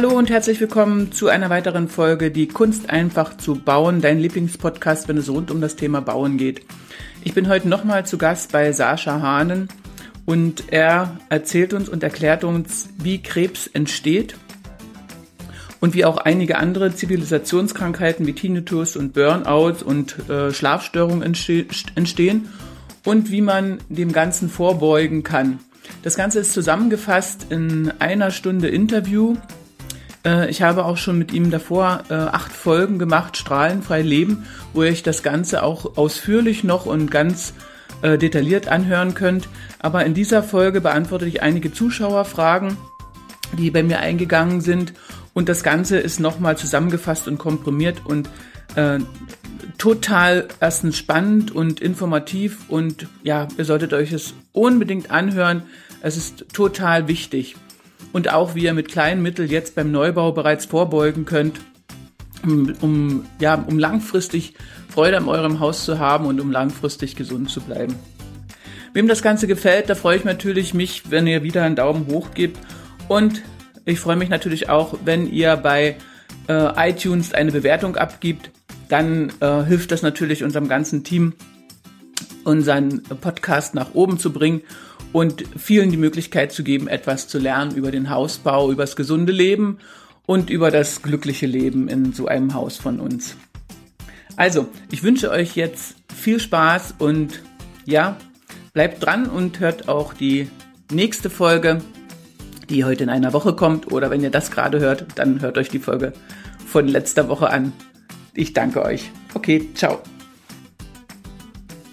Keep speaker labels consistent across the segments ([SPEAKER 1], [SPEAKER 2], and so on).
[SPEAKER 1] Hallo und herzlich willkommen zu einer weiteren Folge Die Kunst einfach zu bauen, dein Lieblingspodcast, wenn es rund um das Thema Bauen geht. Ich bin heute nochmal zu Gast bei Sascha Hahnen und er erzählt uns und erklärt uns, wie Krebs entsteht und wie auch einige andere Zivilisationskrankheiten wie Tinnitus und Burnout und äh, Schlafstörungen entste entstehen und wie man dem Ganzen vorbeugen kann. Das Ganze ist zusammengefasst in einer Stunde Interview. Äh, ich habe auch schon mit ihm davor äh, acht Folgen gemacht, Strahlenfrei Leben, wo ihr euch das Ganze auch ausführlich noch und ganz äh, detailliert anhören könnt. Aber in dieser Folge beantworte ich einige Zuschauerfragen, die bei mir eingegangen sind. Und das Ganze ist nochmal zusammengefasst und komprimiert und äh, total erstens spannend und informativ und ja, ihr solltet euch es unbedingt anhören. Es ist total wichtig. Und auch wie ihr mit kleinen Mitteln jetzt beim Neubau bereits vorbeugen könnt, um, um, ja, um langfristig Freude an eurem Haus zu haben und um langfristig gesund zu bleiben. Wem das Ganze gefällt, da freue ich natürlich mich, wenn ihr wieder einen Daumen hoch gebt. Und ich freue mich natürlich auch, wenn ihr bei äh, iTunes eine Bewertung abgibt dann äh, hilft das natürlich unserem ganzen Team, unseren Podcast nach oben zu bringen und vielen die Möglichkeit zu geben, etwas zu lernen über den Hausbau, über das gesunde Leben und über das glückliche Leben in so einem Haus von uns. Also, ich wünsche euch jetzt viel Spaß und ja, bleibt dran und hört auch die nächste Folge, die heute in einer Woche kommt. Oder wenn ihr das gerade hört, dann hört euch die Folge von letzter Woche an. Ich danke euch. Okay, ciao.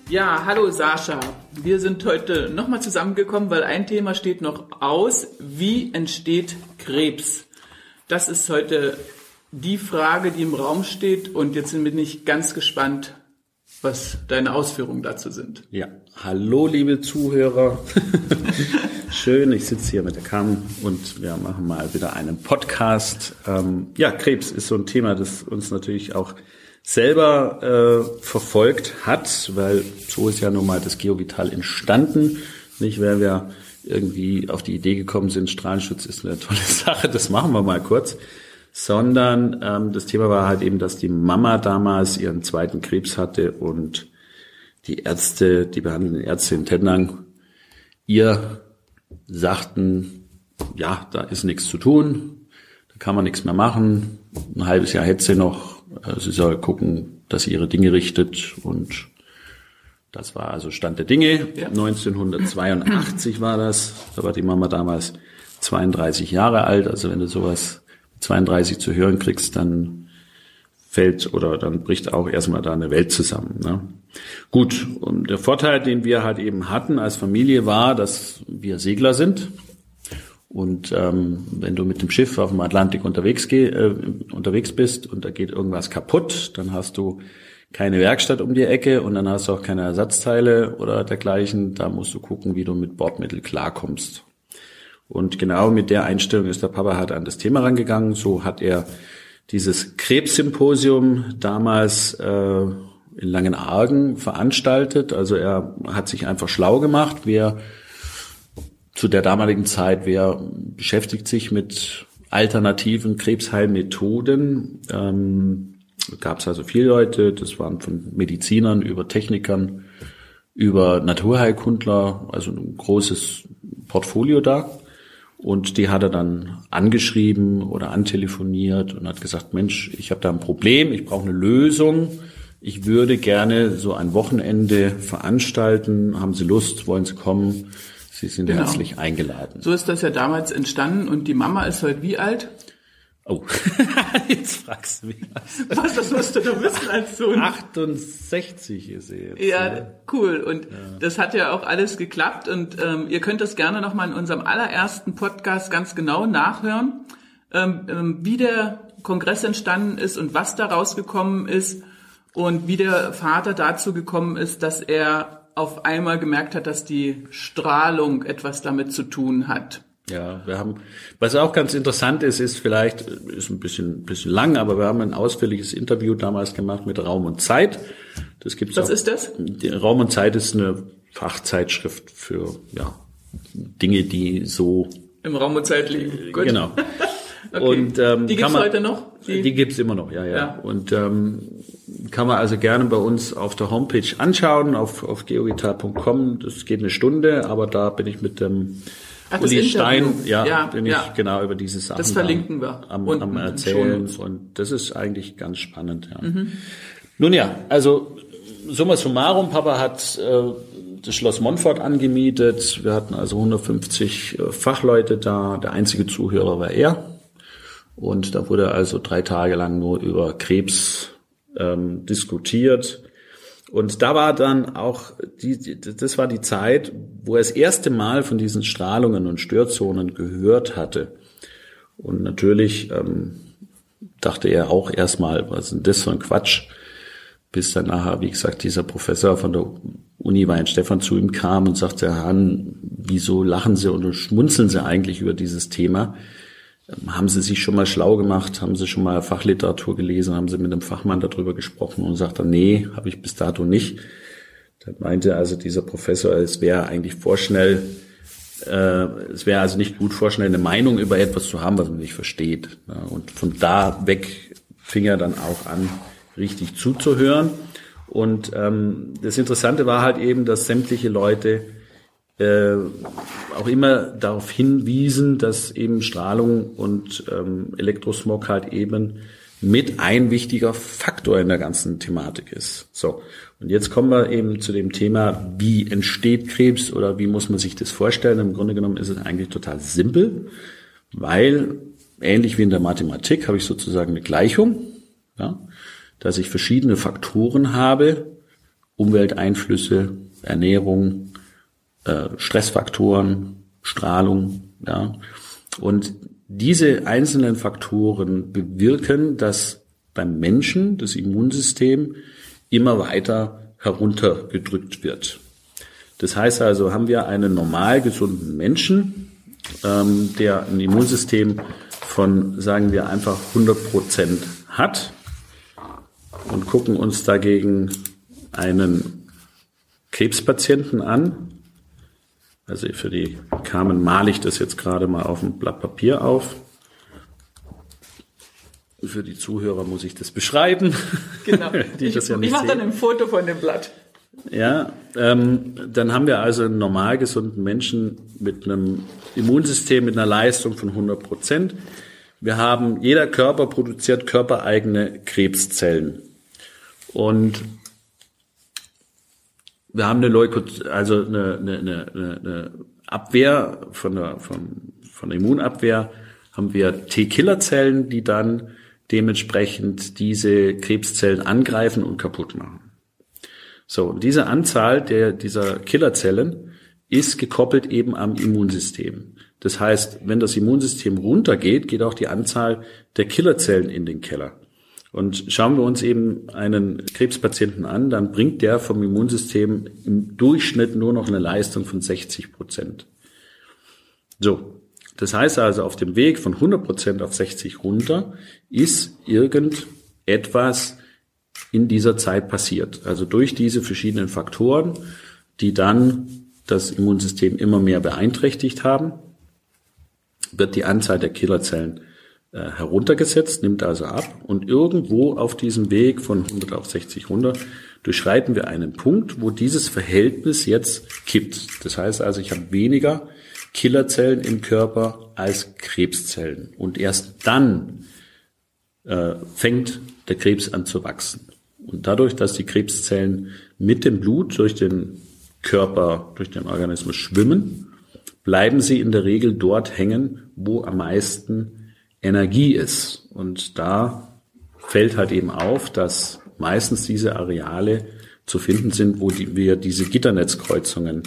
[SPEAKER 1] Ja, hallo Sascha. Wir sind heute nochmal zusammengekommen, weil ein Thema steht noch aus. Wie entsteht Krebs? Das ist heute die Frage, die im Raum steht. Und jetzt bin ich ganz gespannt, was deine Ausführungen dazu sind.
[SPEAKER 2] Ja, hallo liebe Zuhörer. Schön, ich sitze hier mit der Cam und wir machen mal wieder einen Podcast. Ähm, ja, Krebs ist so ein Thema, das uns natürlich auch selber äh, verfolgt hat, weil so ist ja nun mal das Geovital entstanden. Nicht, weil wir irgendwie auf die Idee gekommen sind, Strahlenschutz ist eine tolle Sache, das machen wir mal kurz sondern ähm, das Thema war halt eben, dass die Mama damals ihren zweiten Krebs hatte und die Ärzte, die behandelnden Ärzte in Tettnang, ihr sagten, ja, da ist nichts zu tun, da kann man nichts mehr machen, ein halbes Jahr hätte sie noch, sie soll gucken, dass sie ihre Dinge richtet und das war also Stand der Dinge. Ja. 1982 war das, da war die Mama damals 32 Jahre alt, also wenn du sowas 32 zu hören kriegst, dann fällt oder dann bricht auch erstmal da eine Welt zusammen. Ne? Gut, und der Vorteil, den wir halt eben hatten als Familie, war, dass wir Segler sind. Und ähm, wenn du mit dem Schiff auf dem Atlantik unterwegs, geh, äh, unterwegs bist und da geht irgendwas kaputt, dann hast du keine Werkstatt um die Ecke und dann hast du auch keine Ersatzteile oder dergleichen. Da musst du gucken, wie du mit Bordmittel klarkommst. Und genau mit der Einstellung ist der Papa halt an das Thema rangegangen. So hat er dieses Krebssymposium damals äh, in Langenargen veranstaltet. Also er hat sich einfach schlau gemacht, wer zu der damaligen Zeit, wer beschäftigt sich mit alternativen Krebsheilmethoden. Ähm, Gab es also viele Leute, das waren von Medizinern über Technikern, über Naturheilkundler, also ein großes Portfolio da. Und die hat er dann angeschrieben oder antelefoniert und hat gesagt, Mensch, ich habe da ein Problem, ich brauche eine Lösung. Ich würde gerne so ein Wochenende veranstalten. Haben Sie Lust? Wollen Sie kommen? Sie sind genau. herzlich eingeladen.
[SPEAKER 1] So ist das ja damals entstanden. Und die Mama ist heute wie alt?
[SPEAKER 2] Oh, jetzt fragst du mich.
[SPEAKER 1] Was, was das musst du doch wissen als Sohn.
[SPEAKER 2] 68 ist sie jetzt.
[SPEAKER 1] Ja, ne? cool. Und ja. das hat ja auch alles geklappt. Und ähm, ihr könnt das gerne nochmal in unserem allerersten Podcast ganz genau nachhören, ähm, ähm, wie der Kongress entstanden ist und was da rausgekommen ist und wie der Vater dazu gekommen ist, dass er auf einmal gemerkt hat, dass die Strahlung etwas damit zu tun hat.
[SPEAKER 2] Ja, wir haben, was auch ganz interessant ist, ist vielleicht, ist ein bisschen, bisschen lang, aber wir haben ein ausführliches Interview damals gemacht mit Raum und Zeit.
[SPEAKER 1] Das gibt's Was auch, ist das?
[SPEAKER 2] Raum und Zeit ist eine Fachzeitschrift für, ja, Dinge, die so
[SPEAKER 1] im Raum und Zeit liegen.
[SPEAKER 2] Gut. Genau. Okay. Und, ähm,
[SPEAKER 1] die gibt's man, heute noch?
[SPEAKER 2] Die, die gibt's immer noch, ja, ja. ja. Und ähm, kann man also gerne bei uns auf der Homepage anschauen, auf, auf geogitar.com. Das geht eine Stunde, aber da bin ich mit dem Ach, Uli Stein, ja, ja, bin ja. ich genau über diese Sachen
[SPEAKER 1] das verlinken wir
[SPEAKER 2] am, am Erzählen. Und das ist eigentlich ganz spannend, ja. Mhm. Nun ja, also summa summarum, Papa hat äh, das Schloss Montfort angemietet. Wir hatten also 150 äh, Fachleute da. Der einzige Zuhörer war er. Und da wurde also drei Tage lang nur über Krebs ähm, diskutiert. Und da war dann auch, die, das war die Zeit, wo er das erste Mal von diesen Strahlungen und Störzonen gehört hatte. Und natürlich ähm, dachte er auch erstmal, was ist denn das für ein Quatsch? Bis dann nachher, wie gesagt, dieser Professor von der Uni Weinstefan zu ihm kam und sagte, Herr Hahn, wieso lachen Sie und schmunzeln Sie eigentlich über dieses Thema? Haben Sie sich schon mal schlau gemacht? Haben Sie schon mal Fachliteratur gelesen? Haben Sie mit einem Fachmann darüber gesprochen? Und sagte, nee, habe ich bis dato nicht. Da meinte also dieser Professor, es wäre eigentlich vorschnell, äh, es wäre also nicht gut vorschnell, eine Meinung über etwas zu haben, was man nicht versteht. Und von da weg fing er dann auch an, richtig zuzuhören. Und ähm, das Interessante war halt eben, dass sämtliche Leute äh, auch immer darauf hinwiesen, dass eben Strahlung und ähm, Elektrosmog halt eben mit ein wichtiger Faktor in der ganzen Thematik ist. So. Und jetzt kommen wir eben zu dem Thema, wie entsteht Krebs oder wie muss man sich das vorstellen? Im Grunde genommen ist es eigentlich total simpel, weil ähnlich wie in der Mathematik habe ich sozusagen eine Gleichung, ja, dass ich verschiedene Faktoren habe, Umwelteinflüsse, Ernährung, äh, Stressfaktoren, Strahlung, ja. Und diese einzelnen Faktoren bewirken, dass beim Menschen das Immunsystem immer weiter heruntergedrückt wird. Das heißt also, haben wir einen normal gesunden Menschen, ähm, der ein Immunsystem von, sagen wir, einfach 100 Prozent hat und gucken uns dagegen einen Krebspatienten an, also für die Carmen male ich das jetzt gerade mal auf ein Blatt Papier auf. Für die Zuhörer muss ich das beschreiben.
[SPEAKER 1] Genau. die ich, das ja nicht ich mache dann ein Foto von dem Blatt.
[SPEAKER 2] Ja, ähm, dann haben wir also einen normal gesunden Menschen mit einem Immunsystem mit einer Leistung von 100 Prozent. Wir haben, jeder Körper produziert körpereigene Krebszellen. Und wir haben eine Leukoz also eine, eine, eine, eine Abwehr von der, von, von der Immunabwehr haben wir T-Killerzellen, die dann dementsprechend diese Krebszellen angreifen und kaputt machen. So, diese Anzahl der, dieser Killerzellen ist gekoppelt eben am Immunsystem. Das heißt, wenn das Immunsystem runtergeht, geht auch die Anzahl der Killerzellen in den Keller. Und schauen wir uns eben einen Krebspatienten an, dann bringt der vom Immunsystem im Durchschnitt nur noch eine Leistung von 60 Prozent. So. Das heißt also, auf dem Weg von 100 Prozent auf 60 runter ist irgendetwas in dieser Zeit passiert. Also durch diese verschiedenen Faktoren, die dann das Immunsystem immer mehr beeinträchtigt haben, wird die Anzahl der Killerzellen heruntergesetzt, nimmt also ab und irgendwo auf diesem Weg von 100 auf 60 runter durchschreiten wir einen Punkt, wo dieses Verhältnis jetzt kippt. Das heißt also, ich habe weniger Killerzellen im Körper als Krebszellen und erst dann äh, fängt der Krebs an zu wachsen. Und dadurch, dass die Krebszellen mit dem Blut durch den Körper, durch den Organismus schwimmen, bleiben sie in der Regel dort hängen, wo am meisten Energie ist. Und da fällt halt eben auf, dass meistens diese Areale zu finden sind, wo die, wir diese Gitternetzkreuzungen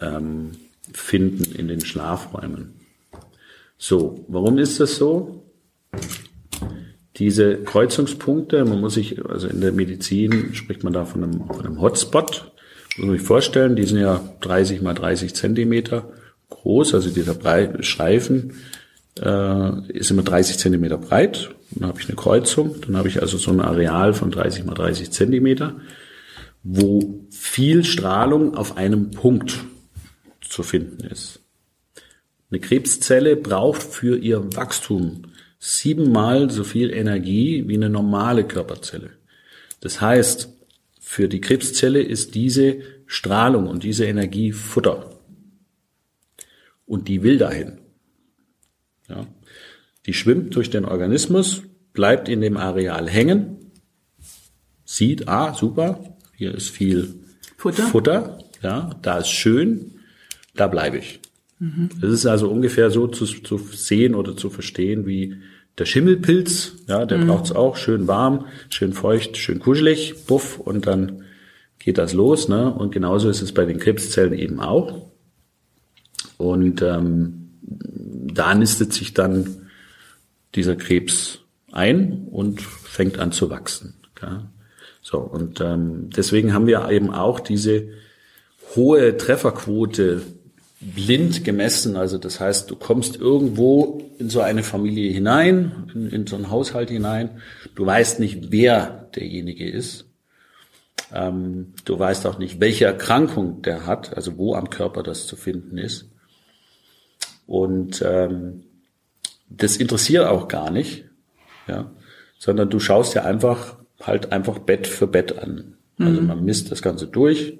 [SPEAKER 2] ähm, finden in den Schlafräumen. So, warum ist das so? Diese Kreuzungspunkte, man muss sich, also in der Medizin spricht man da von einem, von einem Hotspot, muss man sich vorstellen, die sind ja 30 mal 30 Zentimeter groß, also dieser breite Streifen äh, ist immer 30 Zentimeter breit. Dann habe ich eine Kreuzung. Dann habe ich also so ein Areal von 30 mal 30 Zentimeter, wo viel Strahlung auf einem Punkt zu finden ist. Eine Krebszelle braucht für ihr Wachstum siebenmal so viel Energie wie eine normale Körperzelle. Das heißt, für die Krebszelle ist diese Strahlung und diese Energie Futter. Und die will dahin. Ja. Die schwimmt durch den Organismus, bleibt in dem Areal hängen, sieht, ah, super, hier ist viel Futter, Futter ja, da ist schön, da bleibe ich. Mhm. Das ist also ungefähr so zu, zu sehen oder zu verstehen wie der Schimmelpilz, ja, der mhm. braucht's auch, schön warm, schön feucht, schön kuschelig, buff, und dann geht das los, ne? Und genauso ist es bei den Krebszellen eben auch. Und ähm, da nistet sich dann dieser Krebs ein und fängt an zu wachsen. Ja? So, und ähm, deswegen haben wir eben auch diese hohe Trefferquote blind gemessen. Also das heißt, du kommst irgendwo in so eine Familie hinein, in, in so einen Haushalt hinein. Du weißt nicht, wer derjenige ist. Ähm, du weißt auch nicht, welche Erkrankung der hat, also wo am Körper das zu finden ist. Und ähm, das interessiert auch gar nicht, ja, sondern du schaust ja einfach halt einfach Bett für Bett an. Also mhm. man misst das Ganze durch,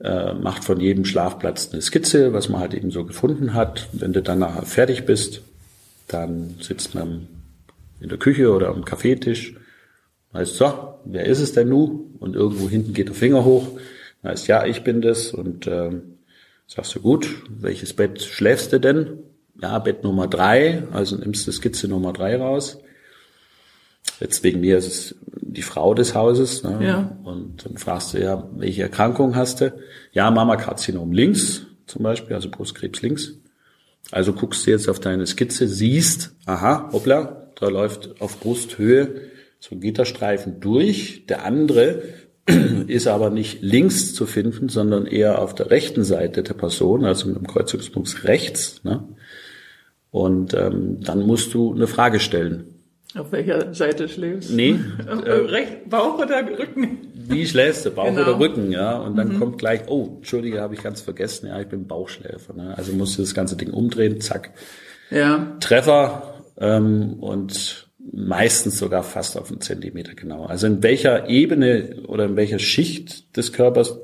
[SPEAKER 2] äh, macht von jedem Schlafplatz eine Skizze, was man halt eben so gefunden hat. Wenn du dann nachher fertig bist, dann sitzt man in der Küche oder am Kaffeetisch, heißt so, wer ist es denn nu? Und irgendwo hinten geht der Finger hoch, heißt ja, ich bin das und ähm, sagst du gut, welches Bett schläfst du denn? Ja, Bett Nummer drei, also nimmst du Skizze Nummer drei raus. Jetzt wegen mir ist es die Frau des Hauses. Ne? Ja. Und dann fragst du ja, welche Erkrankung hast du? Ja, Mammakarzinom links zum Beispiel, also Brustkrebs links. Also guckst du jetzt auf deine Skizze, siehst, aha, hoppla, da läuft auf Brusthöhe so ein Gitterstreifen durch. Der andere ist aber nicht links zu finden, sondern eher auf der rechten Seite der Person, also mit dem Kreuzungspunkt rechts. Ne? Und ähm, dann musst du eine Frage stellen.
[SPEAKER 1] Auf welcher Seite schläfst
[SPEAKER 2] du? Nee.
[SPEAKER 1] Äh, Recht, Bauch oder Rücken?
[SPEAKER 2] Wie schläfst du? Bauch genau. oder Rücken, ja. Und dann mhm. kommt gleich, oh, Entschuldige, habe ich ganz vergessen, ja, ich bin Bauchschläfer. Ne? Also musst du das ganze Ding umdrehen, zack. Ja. Treffer ähm, und meistens sogar fast auf einen Zentimeter genau. Also in welcher Ebene oder in welcher Schicht des Körpers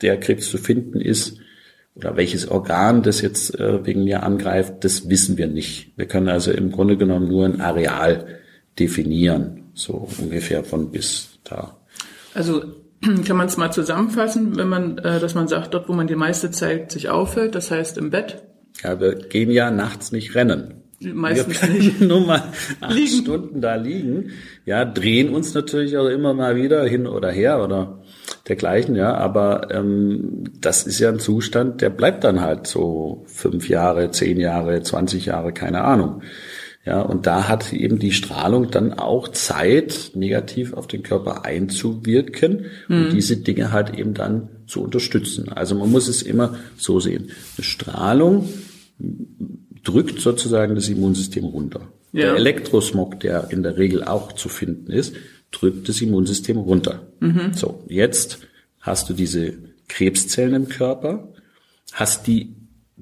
[SPEAKER 2] der Krebs zu finden ist, oder welches Organ das jetzt äh, wegen mir angreift, das wissen wir nicht. Wir können also im Grunde genommen nur ein Areal definieren, so ungefähr von bis da.
[SPEAKER 1] Also kann man es mal zusammenfassen, wenn man, äh, dass man sagt, dort, wo man die meiste Zeit sich aufhält, das heißt im Bett.
[SPEAKER 2] Ja, wir gehen ja nachts nicht rennen.
[SPEAKER 1] Meistens
[SPEAKER 2] wir nicht. nur mal acht liegen. Stunden da liegen. Ja, drehen uns natürlich auch immer mal wieder hin oder her oder dergleichen, ja. Aber ähm, das ist ja ein Zustand, der bleibt dann halt so fünf Jahre, zehn Jahre, zwanzig Jahre, keine Ahnung. Ja, und da hat eben die Strahlung dann auch Zeit, negativ auf den Körper einzuwirken mhm. und diese Dinge halt eben dann zu unterstützen. Also man muss es immer so sehen. Eine Strahlung drückt sozusagen das Immunsystem runter. Ja. Der Elektrosmog, der in der Regel auch zu finden ist, drückt das Immunsystem runter. Mhm. So, jetzt hast du diese Krebszellen im Körper, hast die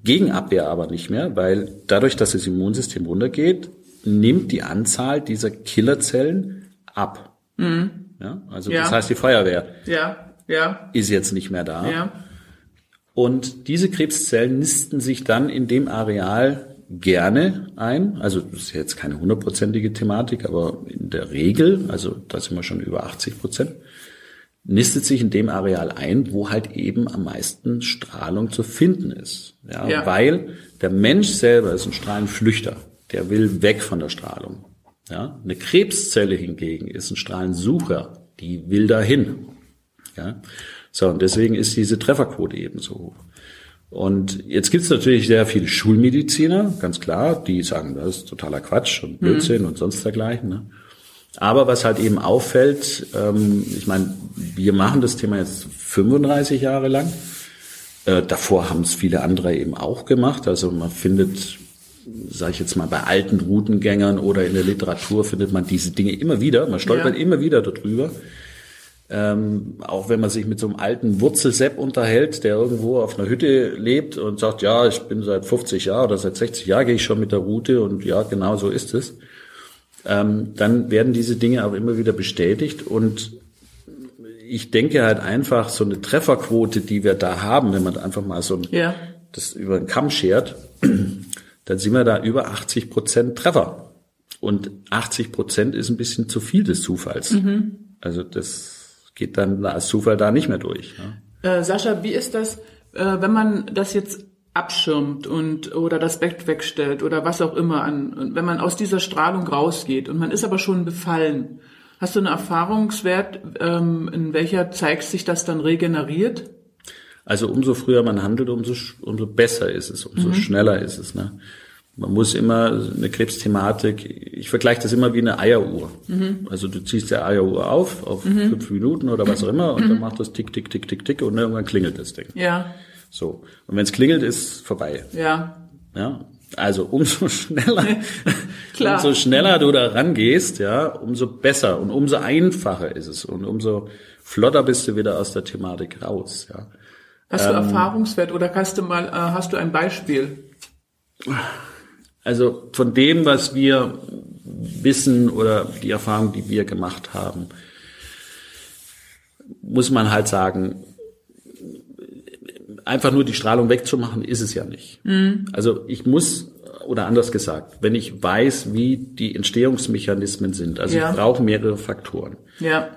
[SPEAKER 2] Gegenabwehr aber nicht mehr, weil dadurch, dass das Immunsystem runtergeht, nimmt die Anzahl dieser Killerzellen ab. Mhm. Ja, also ja. das heißt, die Feuerwehr
[SPEAKER 1] ja. Ja.
[SPEAKER 2] ist jetzt nicht mehr da. Ja. Und diese Krebszellen nisten sich dann in dem Areal gerne ein. Also das ist jetzt keine hundertprozentige Thematik, aber in der Regel, also da sind wir schon über 80 Prozent, nistet sich in dem Areal ein, wo halt eben am meisten Strahlung zu finden ist. Ja, ja. Weil der Mensch selber ist ein Strahlenflüchter. Der will weg von der Strahlung. Ja, eine Krebszelle hingegen ist ein Strahlensucher. Die will dahin. Ja, so und deswegen ist diese Trefferquote eben so hoch. Und jetzt gibt es natürlich sehr viele Schulmediziner, ganz klar, die sagen, das ist totaler Quatsch und Blödsinn mhm. und sonst dergleichen. Ne? Aber was halt eben auffällt, ähm, ich meine, wir machen das Thema jetzt 35 Jahre lang. Äh, davor haben es viele andere eben auch gemacht. Also man findet, sage ich jetzt mal, bei alten Routengängern oder in der Literatur findet man diese Dinge immer wieder. Man stolpert ja. immer wieder darüber. Ähm, auch wenn man sich mit so einem alten Wurzelsepp unterhält, der irgendwo auf einer Hütte lebt und sagt, ja, ich bin seit 50 Jahren oder seit 60 Jahren gehe ich schon mit der Route und ja, genau so ist es. ähm, dann werden diese Dinge auch immer wieder bestätigt und ich denke halt einfach, so eine Trefferquote, die wir da haben, wenn man einfach mal so ein, ja. das über den Kamm schert, dann sind wir da über 80 Prozent Treffer. Und 80 Prozent ist ein bisschen zu viel des Zufalls. Mhm. Also das geht dann als Zufall da nicht mehr durch.
[SPEAKER 1] Ja. Äh, Sascha, wie ist das, äh, wenn man das jetzt abschirmt und oder das Bett wegstellt oder was auch immer an, wenn man aus dieser Strahlung rausgeht und man ist aber schon befallen, hast du einen Erfahrungswert, ähm, in welcher Zeit sich das dann regeneriert?
[SPEAKER 2] Also umso früher man handelt, umso, umso besser ist es, umso mhm. schneller ist es. Ne? Man muss immer eine Krebsthematik, ich vergleiche das immer wie eine Eieruhr. Mhm. Also du ziehst die Eieruhr auf, auf mhm. fünf Minuten oder was auch immer, und dann mhm. macht das tick, tick, tick, tick, tick, und irgendwann klingelt das Ding.
[SPEAKER 1] Ja.
[SPEAKER 2] So. Und wenn es klingelt, ist vorbei.
[SPEAKER 1] Ja.
[SPEAKER 2] Ja. Also umso schneller, umso schneller du da rangehst, ja, umso besser und umso einfacher ist es und umso flotter bist du wieder aus der Thematik raus, ja.
[SPEAKER 1] Hast du ähm, Erfahrungswert oder hast du mal, äh, hast du ein Beispiel?
[SPEAKER 2] Also von dem, was wir wissen oder die Erfahrung, die wir gemacht haben, muss man halt sagen, einfach nur die Strahlung wegzumachen, ist es ja nicht. Mhm. Also ich muss, oder anders gesagt, wenn ich weiß, wie die Entstehungsmechanismen sind, also ja. ich brauche mehrere Faktoren.
[SPEAKER 1] Ja.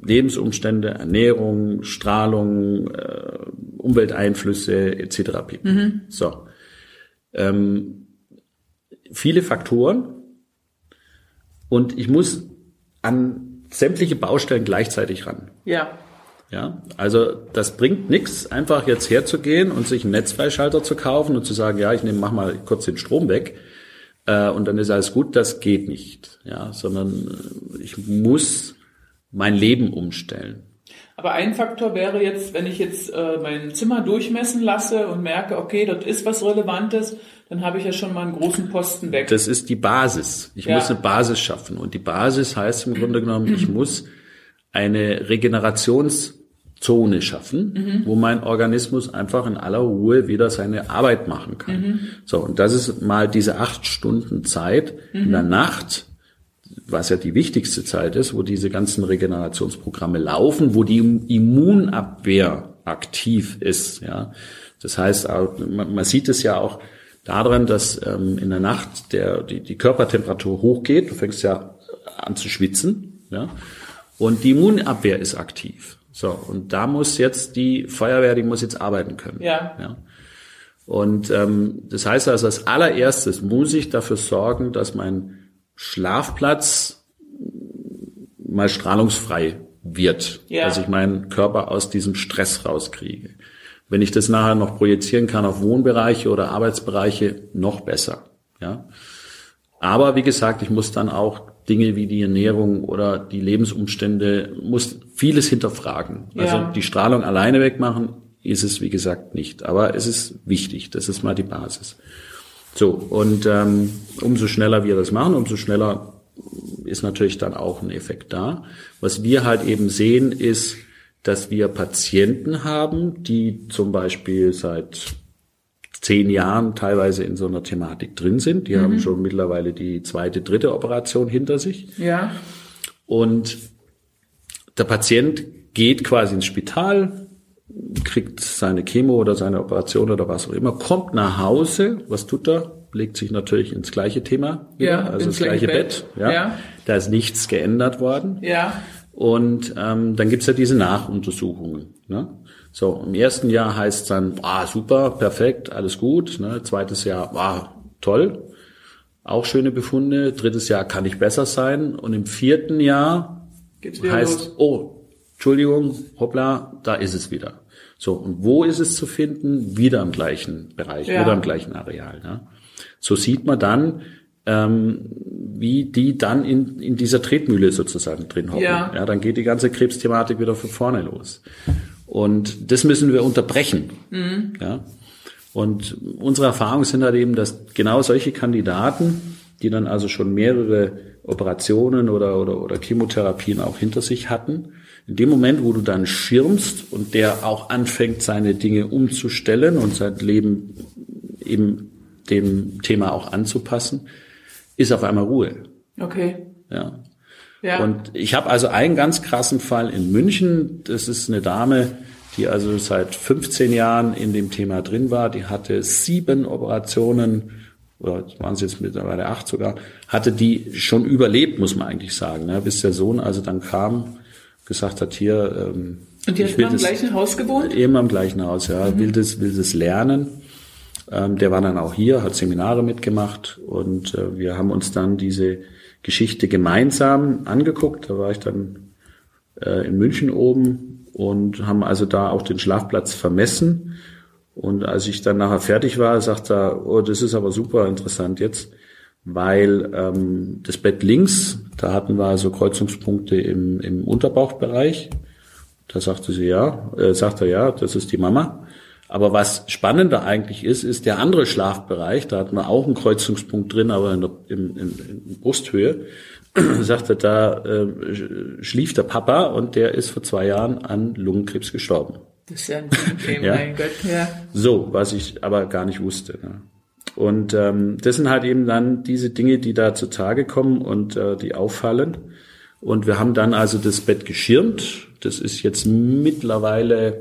[SPEAKER 2] Lebensumstände, Ernährung, Strahlung, äh, Umwelteinflüsse etc. Mhm. So. Ähm, viele Faktoren und ich muss an sämtliche Baustellen gleichzeitig ran.
[SPEAKER 1] Ja.
[SPEAKER 2] Ja, also das bringt nichts, einfach jetzt herzugehen und sich einen Netzfreischalter zu kaufen und zu sagen, ja, ich nehme, mach mal kurz den Strom weg äh, und dann ist alles gut. Das geht nicht, ja, sondern ich muss mein Leben umstellen.
[SPEAKER 1] Aber ein Faktor wäre jetzt, wenn ich jetzt äh, mein Zimmer durchmessen lasse und merke, okay, dort ist was Relevantes, dann habe ich ja schon mal einen großen Posten weg.
[SPEAKER 2] Das ist die Basis. Ich ja. muss eine Basis schaffen. Und die Basis heißt im Grunde genommen, ich muss eine Regenerationszone schaffen, mhm. wo mein Organismus einfach in aller Ruhe wieder seine Arbeit machen kann. Mhm. So, und das ist mal diese acht Stunden Zeit mhm. in der Nacht, was ja die wichtigste Zeit ist, wo diese ganzen Regenerationsprogramme laufen, wo die Immunabwehr aktiv ist. Ja, das heißt, man, sieht es ja auch daran, dass ähm, in der Nacht der die, die Körpertemperatur hochgeht. Du fängst ja an zu schwitzen. Ja, und die Immunabwehr ist aktiv. So und da muss jetzt die Feuerwehr, die muss jetzt arbeiten können.
[SPEAKER 1] Ja. ja.
[SPEAKER 2] Und ähm, das heißt also, als allererstes muss ich dafür sorgen, dass mein Schlafplatz mal strahlungsfrei wird, ja. dass ich meinen Körper aus diesem Stress rauskriege. Wenn ich das nachher noch projizieren kann auf Wohnbereiche oder Arbeitsbereiche, noch besser. Ja. Aber wie gesagt, ich muss dann auch Dinge wie die Ernährung oder die Lebensumstände, muss vieles hinterfragen. Also ja. die Strahlung alleine wegmachen ist es, wie gesagt, nicht. Aber es ist wichtig. Das ist mal die Basis. So, und ähm, umso schneller wir das machen, umso schneller ist natürlich dann auch ein Effekt da. Was wir halt eben sehen, ist, dass wir Patienten haben, die zum Beispiel seit zehn Jahren teilweise in so einer Thematik drin sind. Die mhm. haben schon mittlerweile die zweite, dritte Operation hinter sich.
[SPEAKER 1] Ja.
[SPEAKER 2] Und der Patient geht quasi ins Spital, kriegt seine Chemo oder seine Operation oder was auch immer, kommt nach Hause, was tut er? Legt sich natürlich ins gleiche Thema,
[SPEAKER 1] wieder, ja,
[SPEAKER 2] also das gleiche Bett. Bett ja. ja. Da ist nichts geändert worden.
[SPEAKER 1] Ja.
[SPEAKER 2] Und ähm, dann gibt's ja diese Nachuntersuchungen. Ne? So, im ersten Jahr heißt dann, ah, super, perfekt, alles gut. Ne? Zweites Jahr, ah, toll, auch schöne Befunde. Drittes Jahr kann ich besser sein. Und im vierten Jahr heißt, los. oh, Entschuldigung, hoppla, da ist es wieder. So, und wo ist es zu finden? Wieder im gleichen Bereich, ja. wieder im gleichen Areal. Ne? So sieht man dann, ähm, wie die dann in, in dieser Tretmühle sozusagen drin hocken. Ja. ja, dann geht die ganze Krebsthematik wieder von vorne los. Und das müssen wir unterbrechen. Mhm. Ja. Und unsere Erfahrungen sind halt eben, dass genau solche Kandidaten, die dann also schon mehrere Operationen oder, oder, oder Chemotherapien auch hinter sich hatten, in dem Moment, wo du dann schirmst und der auch anfängt, seine Dinge umzustellen und sein Leben eben dem Thema auch anzupassen, ist auf einmal Ruhe.
[SPEAKER 1] Okay.
[SPEAKER 2] Ja. ja. Und ich habe also einen ganz krassen Fall in München. Das ist eine Dame, die also seit 15 Jahren in dem Thema drin war. Die hatte sieben Operationen oder waren es jetzt mittlerweile acht sogar, hatte die schon überlebt, muss man eigentlich sagen, ne? bis der Sohn also dann kam, gesagt hat, hier, ähm,
[SPEAKER 1] und die hat immer im gleichen Haus gewohnt?
[SPEAKER 2] Immer im gleichen Haus, ja. Mhm. Will das, will das lernen. Ähm, der war dann auch hier, hat Seminare mitgemacht und äh, wir haben uns dann diese Geschichte gemeinsam angeguckt. Da war ich dann äh, in München oben und haben also da auch den Schlafplatz vermessen und als ich dann nachher fertig war, sagte er, oh, das ist aber super interessant jetzt, weil ähm, das Bett links, da hatten wir also Kreuzungspunkte im, im Unterbauchbereich. Da sagte sie ja, äh, sagte er ja, das ist die Mama. Aber was spannender eigentlich ist, ist der andere Schlafbereich. Da hatten wir auch einen Kreuzungspunkt drin, aber in der in, in, in Brusthöhe. sagte, da äh, schlief der Papa und der ist vor zwei Jahren an Lungenkrebs gestorben.
[SPEAKER 1] Das ist ja ein Problem, ja? mein Gott, ja.
[SPEAKER 2] So, was ich aber gar nicht wusste. Ne? Und ähm, das sind halt eben dann diese Dinge, die da zutage kommen und äh, die auffallen. Und wir haben dann also das Bett geschirmt. Das ist jetzt mittlerweile,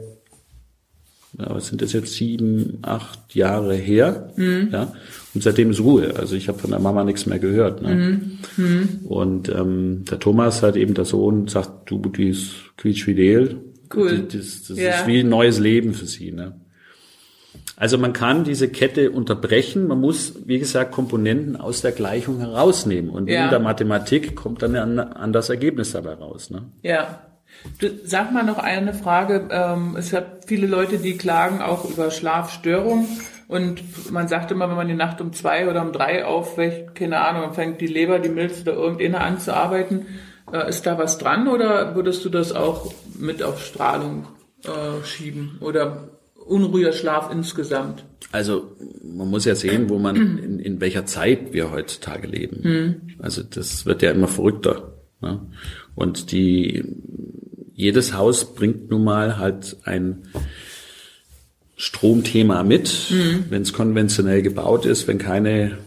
[SPEAKER 2] ja, was sind das jetzt, sieben, acht Jahre her. Mhm. Ja? Und seitdem ist Ruhe. Also ich habe von der Mama nichts mehr gehört. Ne? Mhm. Mhm. Und ähm, der Thomas hat eben der Sohn sagt, du, die ist quietschfidel. Cool. Das, das ja. ist wie ein neues Leben für sie. Ne? Also man kann diese Kette unterbrechen. Man muss, wie gesagt, Komponenten aus der Gleichung herausnehmen. Und ja. in der Mathematik kommt dann an, an das Ergebnis dabei raus. Ne?
[SPEAKER 1] Ja. Du, sag mal noch eine Frage. Ähm, es hat viele Leute, die klagen auch über Schlafstörungen. Und man sagt immer, wenn man die Nacht um zwei oder um drei aufweckt, keine Ahnung, dann fängt die Leber, die Milz oder irgendeiner an zu arbeiten. Äh, ist da was dran oder würdest du das auch mit auf Strahlung äh, schieben oder unruhiger Schlaf insgesamt?
[SPEAKER 2] Also man muss ja sehen, wo man in, in welcher Zeit wir heutzutage leben. Mhm. Also das wird ja immer verrückter. Ne? Und die jedes Haus bringt nun mal halt ein Stromthema mit, mhm. wenn es konventionell gebaut ist, wenn keine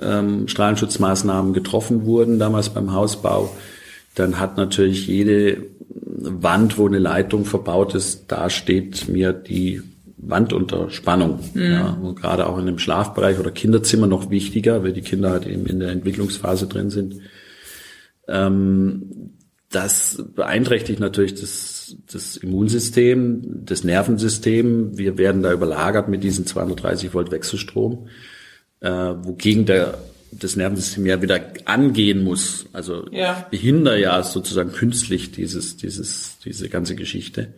[SPEAKER 2] ähm, Strahlenschutzmaßnahmen getroffen wurden, damals beim Hausbau, dann hat natürlich jede Wand, wo eine Leitung verbaut ist, da steht mir die Wand unter Spannung. Mhm. Ja, und gerade auch in dem Schlafbereich oder Kinderzimmer noch wichtiger, weil die Kinder halt eben in der Entwicklungsphase drin sind. Ähm, das beeinträchtigt natürlich das, das Immunsystem, das Nervensystem. Wir werden da überlagert mit diesem 230 Volt Wechselstrom äh, wogegen der das Nervensystem ja wieder angehen muss. Also ja. behindere ja sozusagen künstlich dieses, dieses, diese ganze Geschichte.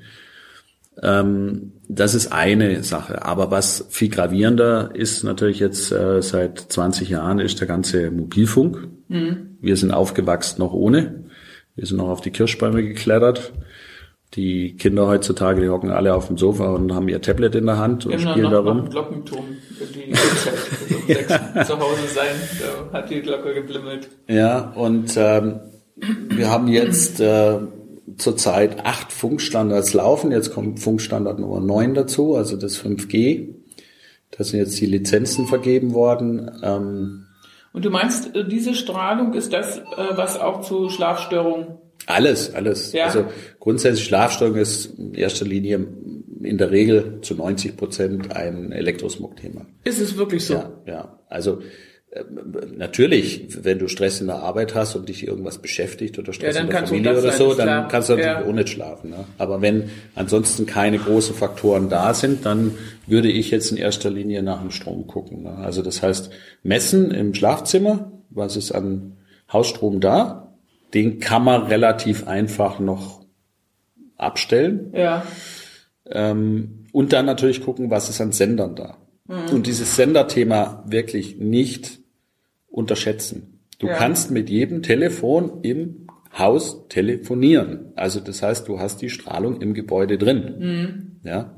[SPEAKER 2] Ähm, das ist eine Sache. Aber was viel gravierender ist natürlich jetzt äh, seit 20 Jahren ist der ganze Mobilfunk. Mhm. Wir sind aufgewachsen noch ohne. Wir sind noch auf die Kirschbäume geklettert. Die Kinder heutzutage, die hocken alle auf dem Sofa und haben ihr Tablet in der Hand und Immer spielen darum.
[SPEAKER 1] Glockenturm, die um sechs zu Hause sein, da hat die Glocke geblimmelt.
[SPEAKER 2] Ja, und ähm, wir haben jetzt äh, zurzeit acht Funkstandards laufen. Jetzt kommt Funkstandard Nummer neun dazu, also das 5G. Da sind jetzt die Lizenzen vergeben worden. Ähm,
[SPEAKER 1] und du meinst, äh, diese Strahlung ist das, äh, was auch zu Schlafstörungen
[SPEAKER 2] alles, alles. Ja. Also grundsätzlich Schlafstörung ist in erster Linie in der Regel zu 90 Prozent ein Elektrosmog-Thema.
[SPEAKER 1] Ist es wirklich so?
[SPEAKER 2] Ja, ja. Also natürlich, wenn du Stress in der Arbeit hast und dich irgendwas beschäftigt oder Stress ja, in der Familie oder so, dann kannst du natürlich ja. auch nicht schlafen. Ne? Aber wenn ansonsten keine großen Faktoren da sind, dann würde ich jetzt in erster Linie nach dem Strom gucken. Ne? Also das heißt, messen im Schlafzimmer, was ist an Hausstrom da, den kann man relativ einfach noch abstellen.
[SPEAKER 1] Ja.
[SPEAKER 2] Ähm, und dann natürlich gucken, was ist an Sendern da. Mhm. Und dieses Senderthema wirklich nicht unterschätzen. Du ja. kannst mit jedem Telefon im Haus telefonieren. Also das heißt, du hast die Strahlung im Gebäude drin. Mhm. Ja.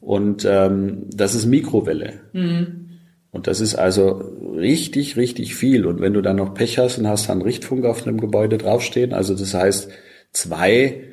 [SPEAKER 2] Und ähm, das ist Mikrowelle. Mhm. Und das ist also richtig, richtig viel. Und wenn du dann noch Pech hast und hast dann Richtfunk auf einem Gebäude draufstehen, also das heißt, zwei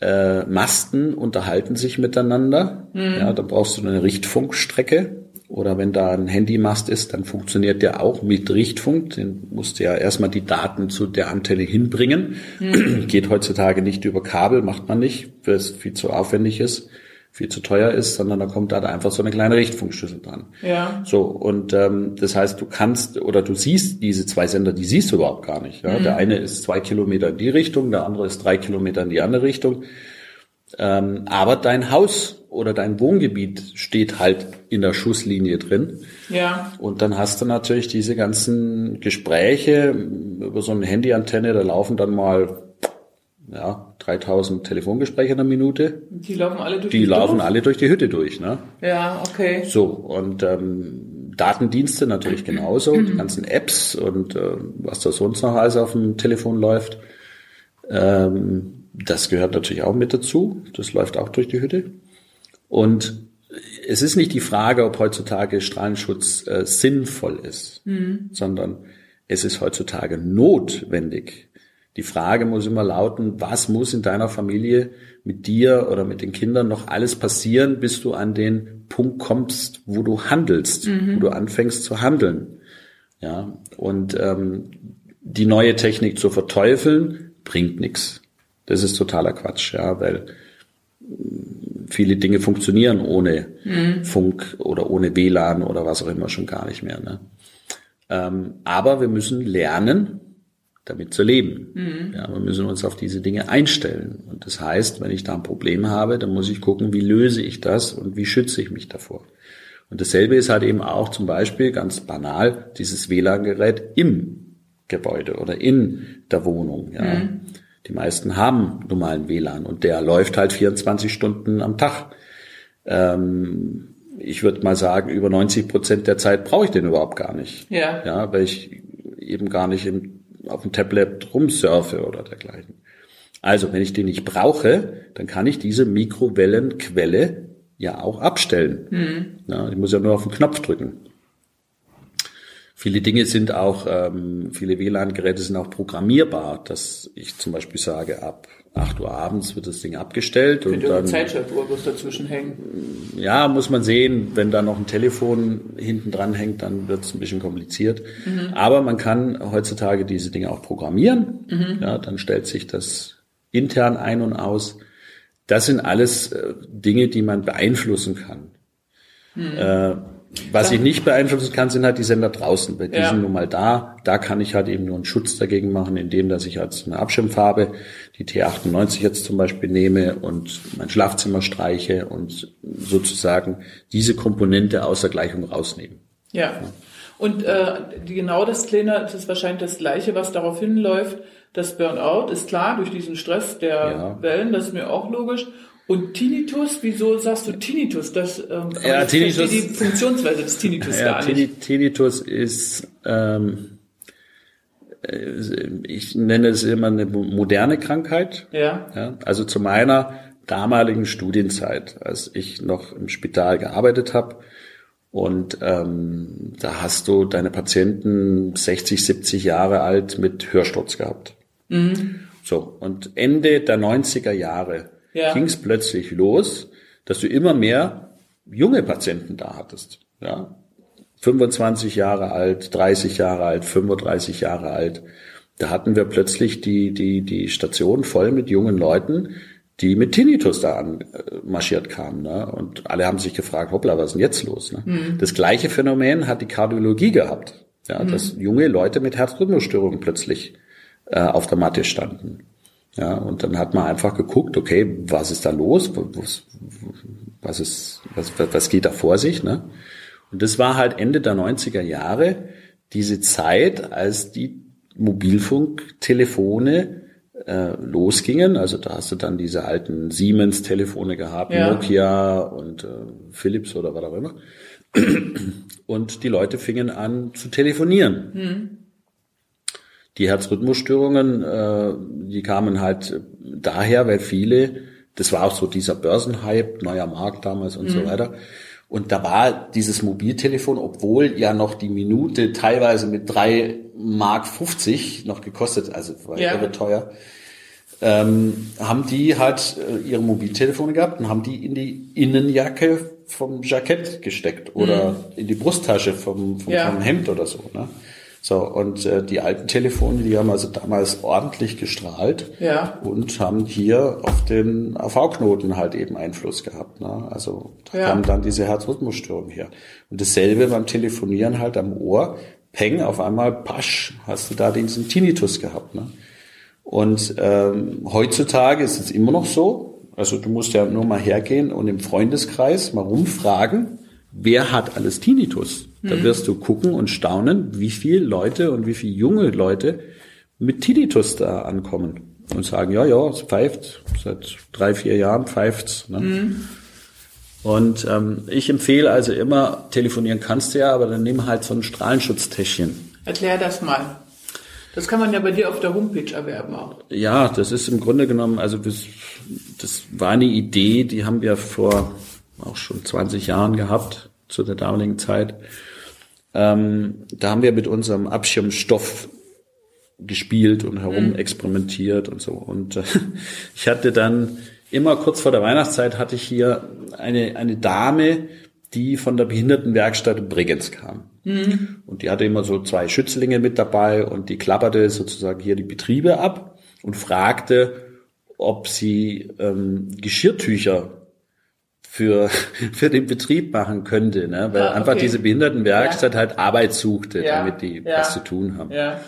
[SPEAKER 2] äh, Masten unterhalten sich miteinander. Mhm. Ja, da brauchst du eine Richtfunkstrecke. Oder wenn da ein Handymast ist, dann funktioniert der auch mit Richtfunk. Den musst du ja erstmal die Daten zu der Antenne hinbringen. Mhm. Geht heutzutage nicht über Kabel, macht man nicht, weil es viel zu aufwendig ist, viel zu teuer ist, sondern da kommt da einfach so eine kleine Richtfunkschüssel dran.
[SPEAKER 1] Ja.
[SPEAKER 2] So, und ähm, das heißt, du kannst oder du siehst diese zwei Sender, die siehst du überhaupt gar nicht. Ja? Mhm. Der eine ist zwei Kilometer in die Richtung, der andere ist drei Kilometer in die andere Richtung. Ähm, aber dein Haus oder dein Wohngebiet steht halt in der Schusslinie drin.
[SPEAKER 1] Ja.
[SPEAKER 2] Und dann hast du natürlich diese ganzen Gespräche über so eine Handyantenne, da laufen dann mal ja, 3000 Telefongespräche in der Minute.
[SPEAKER 1] Die laufen alle durch
[SPEAKER 2] die, die laufen alle durch die Hütte durch, ne?
[SPEAKER 1] Ja, okay.
[SPEAKER 2] So und ähm, Datendienste natürlich genauso, die ganzen Apps und äh, was da sonst noch alles auf dem Telefon läuft. Ähm, das gehört natürlich auch mit dazu. Das läuft auch durch die Hütte. Und es ist nicht die Frage, ob heutzutage Strahlenschutz äh, sinnvoll ist, mhm. sondern es ist heutzutage notwendig. Die Frage muss immer lauten, was muss in deiner Familie mit dir oder mit den Kindern noch alles passieren, bis du an den Punkt kommst, wo du handelst, mhm. wo du anfängst zu handeln. Ja, und ähm, die neue Technik zu verteufeln, bringt nichts. Das ist totaler Quatsch, ja, weil viele Dinge funktionieren ohne mhm. Funk oder ohne WLAN oder was auch immer schon gar nicht mehr. Ne? Ähm, aber wir müssen lernen, damit zu leben. Mhm. Ja, wir müssen uns auf diese Dinge einstellen. Und das heißt, wenn ich da ein Problem habe, dann muss ich gucken, wie löse ich das und wie schütze ich mich davor. Und dasselbe ist halt eben auch zum Beispiel ganz banal dieses WLAN-Gerät im Gebäude oder in der Wohnung. Ja. Mhm. Die meisten haben normalen WLAN und der läuft halt 24 Stunden am Tag. Ähm, ich würde mal sagen, über 90 Prozent der Zeit brauche ich den überhaupt gar nicht.
[SPEAKER 1] Ja.
[SPEAKER 2] Ja, weil ich eben gar nicht im, auf dem Tablet rumsurfe oder dergleichen. Also, wenn ich den nicht brauche, dann kann ich diese Mikrowellenquelle ja auch abstellen. Mhm. Ja, ich muss ja nur auf den Knopf drücken. Viele Dinge sind auch, ähm, viele WLAN-Geräte sind auch programmierbar, dass ich zum Beispiel sage, ab 8 Uhr abends wird das Ding abgestellt.
[SPEAKER 1] und dann Zeitschaltuhr bloß dazwischen hängen.
[SPEAKER 2] Ja, muss man sehen. Wenn da noch ein Telefon hinten dran hängt, dann wird es ein bisschen kompliziert. Mhm. Aber man kann heutzutage diese Dinge auch programmieren. Mhm. Ja, dann stellt sich das intern ein und aus. Das sind alles äh, Dinge, die man beeinflussen kann. Mhm. Äh, was ich nicht beeinflussen kann, sind halt die Sender draußen, weil die ja. sind nun mal da. Da kann ich halt eben nur einen Schutz dagegen machen, indem dass ich als eine Abschirmfarbe die T98 jetzt zum Beispiel nehme und mein Schlafzimmer streiche und sozusagen diese Komponente außer Gleichung rausnehmen.
[SPEAKER 1] Ja. Und äh, genau das Kleine, das ist wahrscheinlich das Gleiche, was darauf hinläuft. Das Burnout ist klar durch diesen Stress der ja. Wellen, das ist mir auch logisch. Und Tinnitus, wieso sagst du Tinnitus? Das, ähm,
[SPEAKER 2] ja, Tinnitus,
[SPEAKER 1] die Funktionsweise des Tinnitus
[SPEAKER 2] ja, gar nicht. Tinnitus ist, ähm, äh, ich nenne es immer eine moderne Krankheit.
[SPEAKER 1] Ja.
[SPEAKER 2] ja. Also zu meiner damaligen Studienzeit, als ich noch im Spital gearbeitet habe. Und ähm, da hast du deine Patienten 60, 70 Jahre alt mit Hörsturz gehabt. Mhm. So, und Ende der 90er Jahre ja. ging es plötzlich los, dass du immer mehr junge Patienten da hattest. Ja? 25 Jahre alt, 30 Jahre alt, 35 Jahre alt. Da hatten wir plötzlich die, die, die Station voll mit jungen Leuten, die mit Tinnitus da an, äh, marschiert kamen. Ne? Und alle haben sich gefragt, hoppla, was ist denn jetzt los? Ne? Mhm. Das gleiche Phänomen hat die Kardiologie gehabt. Ja, mhm. dass junge Leute mit Herzrhythmusstörungen plötzlich äh, auf der Matte standen. Ja, und dann hat man einfach geguckt, okay, was ist da los? Was, was ist, was, was geht da vor sich, ne? Und das war halt Ende der 90er Jahre diese Zeit, als die Mobilfunktelefone äh, losgingen. Also da hast du dann diese alten Siemens-Telefone gehabt, ja. Nokia und äh, Philips oder was auch immer. Und die Leute fingen an zu telefonieren. Mhm. Die Herzrhythmusstörungen, äh, die kamen halt daher, weil viele, das war auch so dieser Börsenhype, neuer Markt damals und mhm. so weiter. Und da war dieses Mobiltelefon, obwohl ja noch die Minute teilweise mit drei Mark 50 noch gekostet, also war ja. irre teuer, ähm, haben die halt äh, ihre Mobiltelefone gehabt und haben die in die Innenjacke vom Jackett gesteckt oder mhm. in die Brusttasche vom, vom, ja. vom Hemd oder so. Ne? So, und äh, die alten Telefone, die haben also damals ordentlich gestrahlt
[SPEAKER 1] ja.
[SPEAKER 2] und haben hier auf den AV-Knoten halt eben Einfluss gehabt. Ne? Also da
[SPEAKER 1] ja.
[SPEAKER 2] kam dann diese Herzrhythmusstörung her. Und dasselbe beim Telefonieren halt am Ohr. Peng, auf einmal, pasch, hast du da diesen Tinnitus gehabt. Ne? Und ähm, heutzutage ist es immer noch so, also du musst ja nur mal hergehen und im Freundeskreis mal rumfragen, wer hat alles Tinnitus? Da mhm. wirst du gucken und staunen, wie viele Leute und wie viele junge Leute mit Tinnitus da ankommen und sagen, ja, ja, es pfeift, seit drei, vier Jahren pfeift's. Ne? Mhm. Und ähm, ich empfehle also immer, telefonieren kannst du ja, aber dann nimm halt so ein Strahlenschutztäschchen.
[SPEAKER 1] Erklär das mal. Das kann man ja bei dir auf der Homepage erwerben auch.
[SPEAKER 2] Ja, das ist im Grunde genommen, also das, das war eine Idee, die haben wir vor auch schon 20 Jahren gehabt, zu der damaligen Zeit. Ähm, da haben wir mit unserem Abschirmstoff gespielt und herum mhm. experimentiert und so. Und äh, ich hatte dann immer kurz vor der Weihnachtszeit hatte ich hier eine, eine Dame, die von der Behindertenwerkstatt Bregenz kam. Mhm. Und die hatte immer so zwei Schützlinge mit dabei und die klapperte sozusagen hier die Betriebe ab und fragte, ob sie ähm, Geschirrtücher für, für den Betrieb machen könnte, ne? weil ah, okay. einfach diese Behindertenwerkstatt ja. halt Arbeit suchte, ja. damit die ja. was zu tun haben.
[SPEAKER 1] Ja.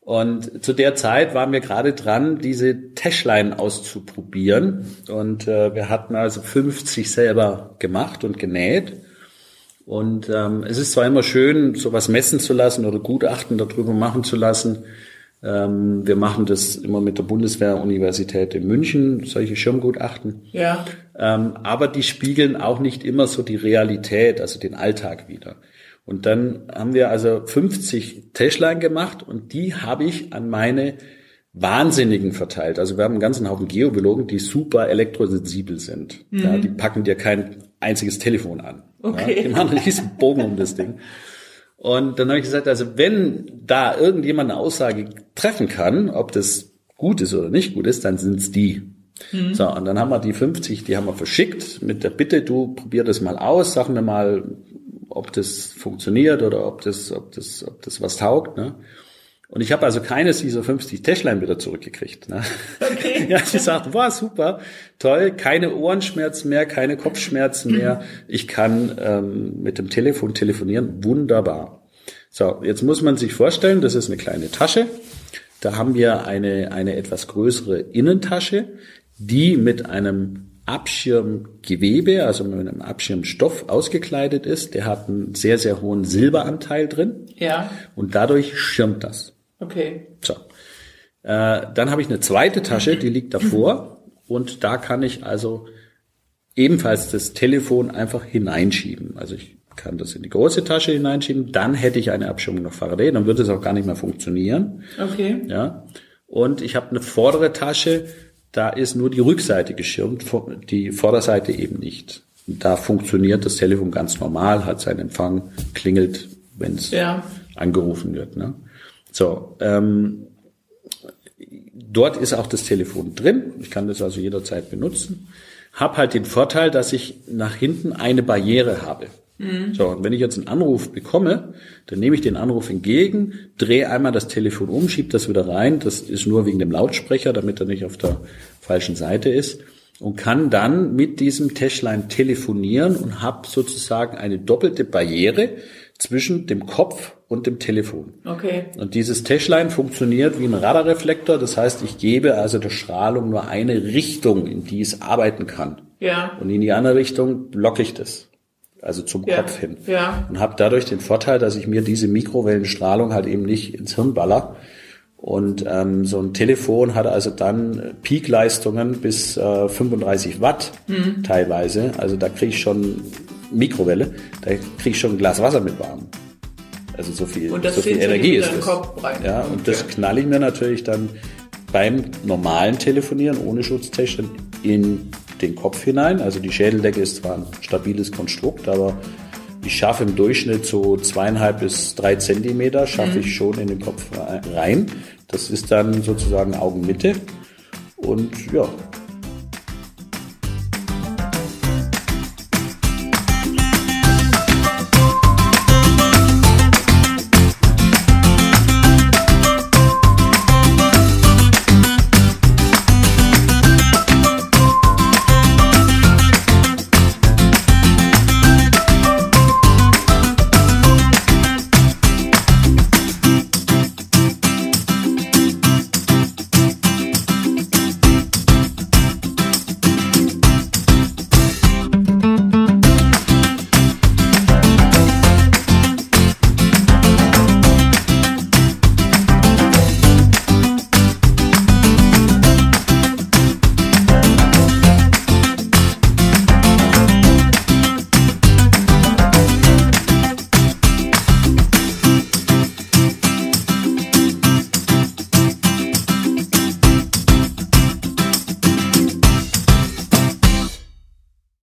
[SPEAKER 2] Und zu der Zeit waren wir gerade dran, diese Täschlein auszuprobieren. Und äh, wir hatten also 50 selber gemacht und genäht. Und ähm, es ist zwar immer schön, sowas messen zu lassen oder Gutachten darüber machen zu lassen. Ähm, wir machen das immer mit der Bundeswehr-Universität in München, solche Schirmgutachten.
[SPEAKER 1] Ja.
[SPEAKER 2] Ähm, aber die spiegeln auch nicht immer so die Realität, also den Alltag wieder. Und dann haben wir also 50 Täschlein gemacht und die habe ich an meine Wahnsinnigen verteilt. Also wir haben einen ganzen Haufen Geobiologen, die super elektrosensibel sind. Mhm. Ja, die packen dir kein einziges Telefon an.
[SPEAKER 1] Okay.
[SPEAKER 2] Ja, die machen einen riesen Bogen um das Ding. Und dann habe ich gesagt, also wenn da irgendjemand eine Aussage treffen kann, ob das gut ist oder nicht gut ist, dann sind es die. Mhm. So, und dann haben wir die 50, die haben wir verschickt mit der Bitte, du probier das mal aus, sag mir mal, ob das funktioniert oder ob das, ob das, ob das was taugt. Ne? Und ich habe also keines dieser 50 Täschlein wieder zurückgekriegt. Ne? Okay. ja, sie sagt, wow, super, toll, keine Ohrenschmerzen mehr, keine Kopfschmerzen mehr. Ich kann ähm, mit dem Telefon telefonieren, wunderbar. So, jetzt muss man sich vorstellen, das ist eine kleine Tasche. Da haben wir eine, eine etwas größere Innentasche, die mit einem Abschirmgewebe, also mit einem Abschirmstoff ausgekleidet ist. Der hat einen sehr, sehr hohen Silberanteil drin.
[SPEAKER 1] Ja.
[SPEAKER 2] Und dadurch schirmt das.
[SPEAKER 1] Okay.
[SPEAKER 2] So. Äh, dann habe ich eine zweite Tasche, die liegt davor. Und da kann ich also ebenfalls das Telefon einfach hineinschieben. Also ich kann das in die große Tasche hineinschieben. Dann hätte ich eine Abschirmung nach Faraday. Dann würde es auch gar nicht mehr funktionieren.
[SPEAKER 1] Okay.
[SPEAKER 2] Ja. Und ich habe eine vordere Tasche, da ist nur die Rückseite geschirmt, die Vorderseite eben nicht. Da funktioniert das Telefon ganz normal, hat seinen Empfang, klingelt, wenn es ja. angerufen wird. Ne? So, ähm, dort ist auch das Telefon drin. Ich kann das also jederzeit benutzen. Hab halt den Vorteil, dass ich nach hinten eine Barriere habe. Mhm. So, und wenn ich jetzt einen Anruf bekomme, dann nehme ich den Anruf entgegen, drehe einmal das Telefon um, schiebe das wieder rein. Das ist nur wegen dem Lautsprecher, damit er nicht auf der falschen Seite ist. Und kann dann mit diesem Täschlein telefonieren und habe sozusagen eine doppelte Barriere zwischen dem Kopf und dem Telefon.
[SPEAKER 1] Okay.
[SPEAKER 2] Und dieses Täschlein funktioniert wie ein Radarreflektor. Das heißt, ich gebe also der Strahlung nur eine Richtung, in die es arbeiten kann.
[SPEAKER 1] Ja.
[SPEAKER 2] Und in die andere Richtung blocke ich das also zum
[SPEAKER 1] ja,
[SPEAKER 2] Kopf hin.
[SPEAKER 1] Ja.
[SPEAKER 2] Und habe dadurch den Vorteil, dass ich mir diese Mikrowellenstrahlung halt eben nicht ins Hirn baller. Und ähm, so ein Telefon hat also dann Peakleistungen bis äh, 35 Watt mhm. teilweise. Also da kriege ich schon Mikrowelle, da kriege ich schon ein Glas Wasser mit warm. Also so viel, so viel Energie ist das. Ja, und okay. das knall ich mir natürlich dann beim normalen Telefonieren ohne Schutztechnik in den Kopf hinein. Also die Schädeldecke ist zwar ein stabiles Konstrukt, aber ich schaffe im Durchschnitt so zweieinhalb bis drei Zentimeter, schaffe mhm. ich schon in den Kopf rein. Das ist dann sozusagen Augenmitte. Und ja,